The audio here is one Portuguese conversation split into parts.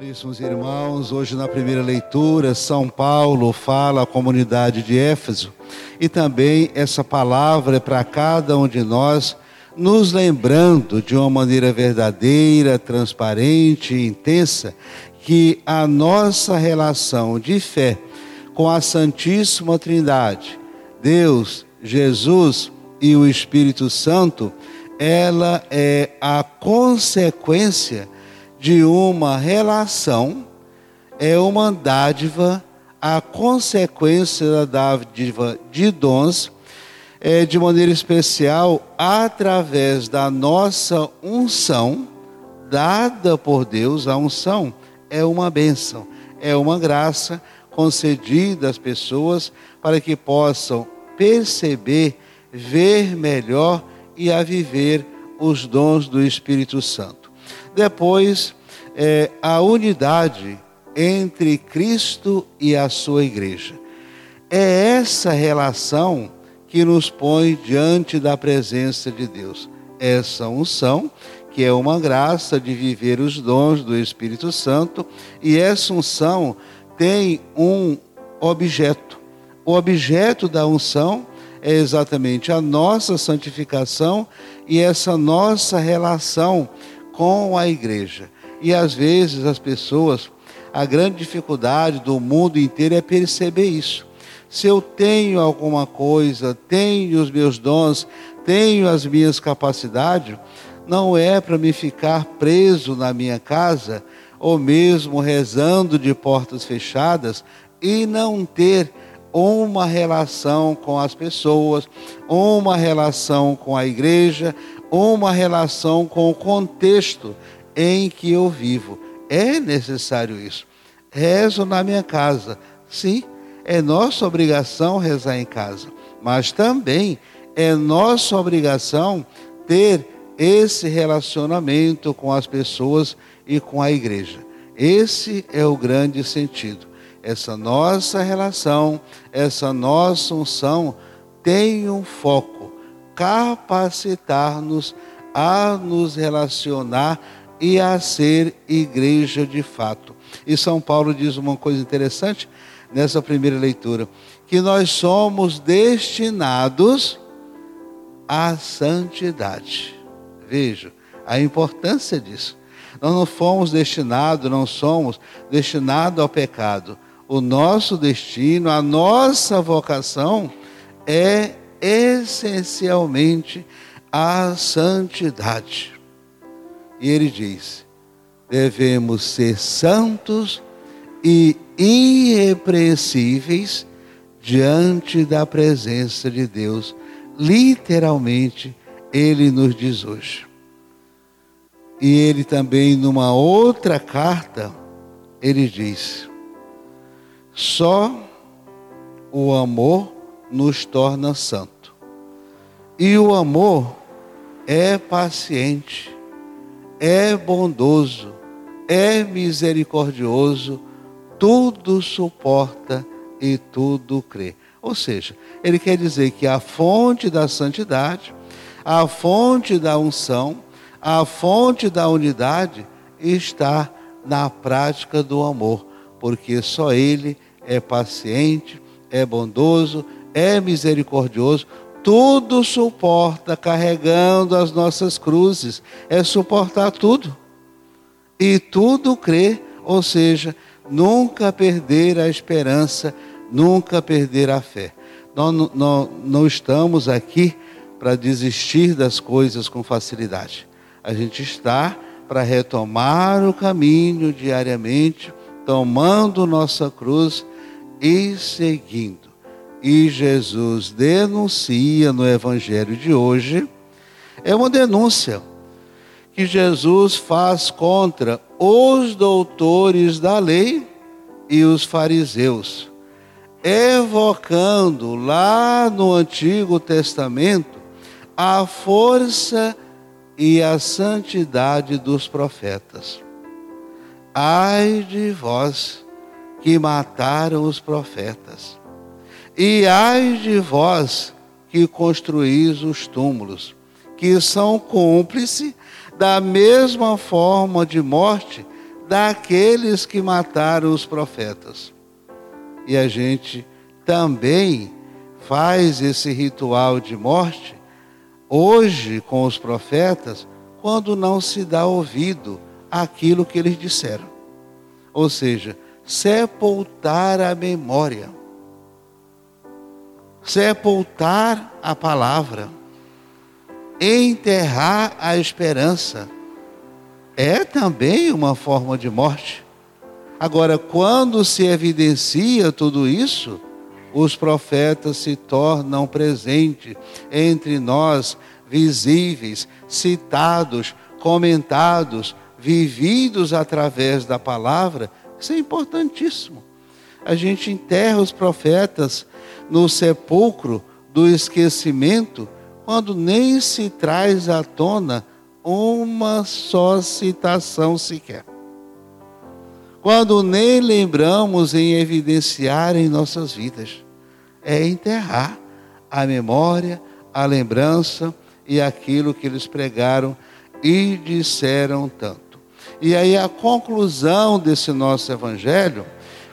Caríssimos irmãos, hoje na primeira leitura, São Paulo fala à comunidade de Éfeso e também essa palavra é para cada um de nós, nos lembrando de uma maneira verdadeira, transparente e intensa que a nossa relação de fé com a Santíssima Trindade, Deus, Jesus e o Espírito Santo, ela é a consequência de uma relação, é uma dádiva, a consequência da dádiva de dons, é, de maneira especial através da nossa unção, dada por Deus, a unção é uma bênção, é uma graça concedida às pessoas para que possam perceber, ver melhor e a viver os dons do Espírito Santo. Depois, é, a unidade entre Cristo e a sua igreja. É essa relação que nos põe diante da presença de Deus. Essa unção, que é uma graça de viver os dons do Espírito Santo, e essa unção tem um objeto. O objeto da unção é exatamente a nossa santificação e essa nossa relação com a igreja. E às vezes as pessoas, a grande dificuldade do mundo inteiro é perceber isso. Se eu tenho alguma coisa, tenho os meus dons, tenho as minhas capacidades, não é para me ficar preso na minha casa ou mesmo rezando de portas fechadas e não ter uma relação com as pessoas, uma relação com a igreja, uma relação com o contexto em que eu vivo. É necessário isso. Rezo na minha casa. Sim, é nossa obrigação rezar em casa, mas também é nossa obrigação ter esse relacionamento com as pessoas e com a igreja. Esse é o grande sentido. Essa nossa relação, essa nossa unção tem um foco capacitar-nos a nos relacionar e a ser igreja de fato. E São Paulo diz uma coisa interessante nessa primeira leitura: que nós somos destinados à santidade. Veja a importância disso. Nós não fomos destinados, não somos destinados ao pecado. O nosso destino, a nossa vocação é essencialmente a santidade. E ele diz: devemos ser santos e irrepreensíveis diante da presença de Deus. Literalmente, ele nos diz hoje. E ele também, numa outra carta, ele diz: só o amor nos torna santo. E o amor é paciente, é bondoso, é misericordioso, tudo suporta e tudo crê. Ou seja, ele quer dizer que a fonte da santidade, a fonte da unção, a fonte da unidade está na prática do amor, porque só ele é paciente, é bondoso, é misericordioso, tudo suporta carregando as nossas cruzes, é suportar tudo. E tudo crê, ou seja, nunca perder a esperança, nunca perder a fé. Nós não, não estamos aqui para desistir das coisas com facilidade. A gente está para retomar o caminho diariamente, tomando nossa cruz e seguindo e Jesus denuncia no Evangelho de hoje é uma denúncia que Jesus faz contra os doutores da lei e os fariseus, evocando lá no Antigo Testamento a força e a santidade dos profetas. Ai de vós que mataram os profetas e ai de vós que construís os túmulos, que são cúmplices da mesma forma de morte daqueles que mataram os profetas. E a gente também faz esse ritual de morte hoje com os profetas quando não se dá ouvido àquilo que eles disseram. Ou seja, sepultar a memória, sepultar a palavra, enterrar a esperança. É também uma forma de morte. Agora, quando se evidencia tudo isso, os profetas se tornam presentes entre nós, visíveis, citados, comentados, vividos através da palavra. Isso é importantíssimo. A gente enterra os profetas no sepulcro do esquecimento, quando nem se traz à tona uma só citação sequer quando nem lembramos em evidenciar em nossas vidas. É enterrar a memória, a lembrança e aquilo que eles pregaram e disseram tanto. E aí a conclusão desse nosso evangelho,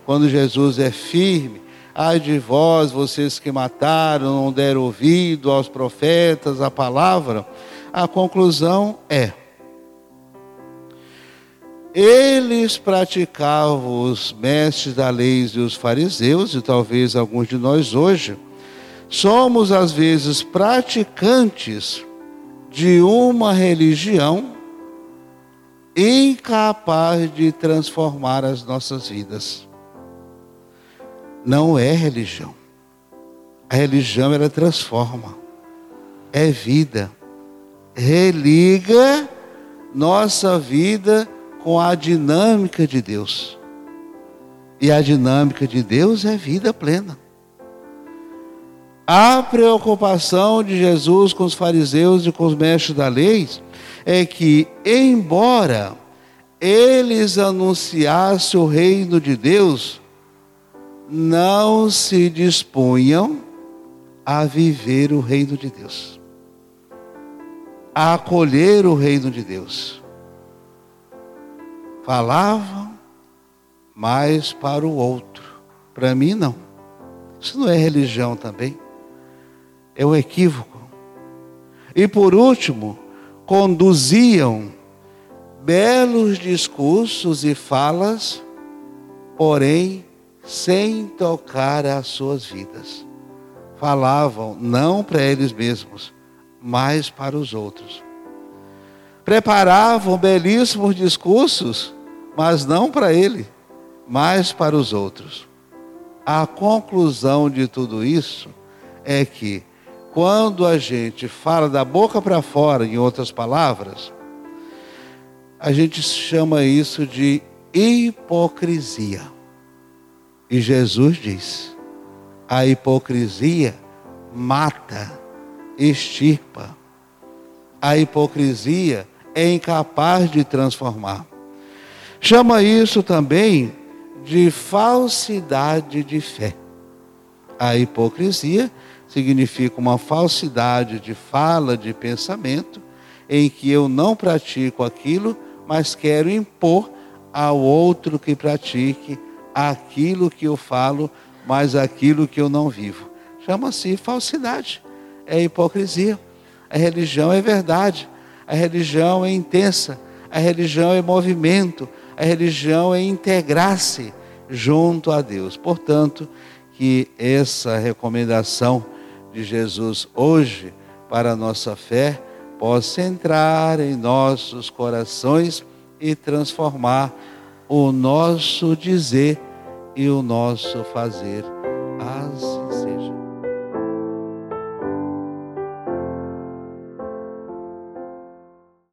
quando Jesus é firme, ai de vós, vocês que mataram, não deram ouvido aos profetas, a palavra, a conclusão é: eles praticavam, os mestres da lei e os fariseus, e talvez alguns de nós hoje, somos às vezes praticantes de uma religião incapaz de transformar as nossas vidas. Não é religião. A religião ela transforma. É vida. Religa nossa vida com a dinâmica de Deus. E a dinâmica de Deus é vida plena. A preocupação de Jesus com os fariseus e com os mestres da lei é que, embora eles anunciassem o reino de Deus, não se dispunham a viver o reino de Deus, a acolher o reino de Deus falavam mais para o outro. Para mim, não. Isso não é religião também. É um equívoco. E por último, conduziam belos discursos e falas, porém sem tocar as suas vidas. Falavam não para eles mesmos, mas para os outros. Preparavam belíssimos discursos, mas não para ele, mas para os outros. A conclusão de tudo isso é que quando a gente fala da boca para fora, em outras palavras, a gente chama isso de hipocrisia. E Jesus diz: a hipocrisia mata, extirpa. A hipocrisia é incapaz de transformar. Chama isso também de falsidade de fé. A hipocrisia significa uma falsidade de fala, de pensamento, em que eu não pratico aquilo, mas quero impor ao outro que pratique aquilo que eu falo, mas aquilo que eu não vivo. Chama-se falsidade, é hipocrisia. A religião é verdade, a religião é intensa, a religião é movimento, a religião é integrar-se junto a Deus. Portanto, que essa recomendação de Jesus hoje para a nossa fé possa entrar em nossos corações e transformar o nosso dizer e o nosso fazer.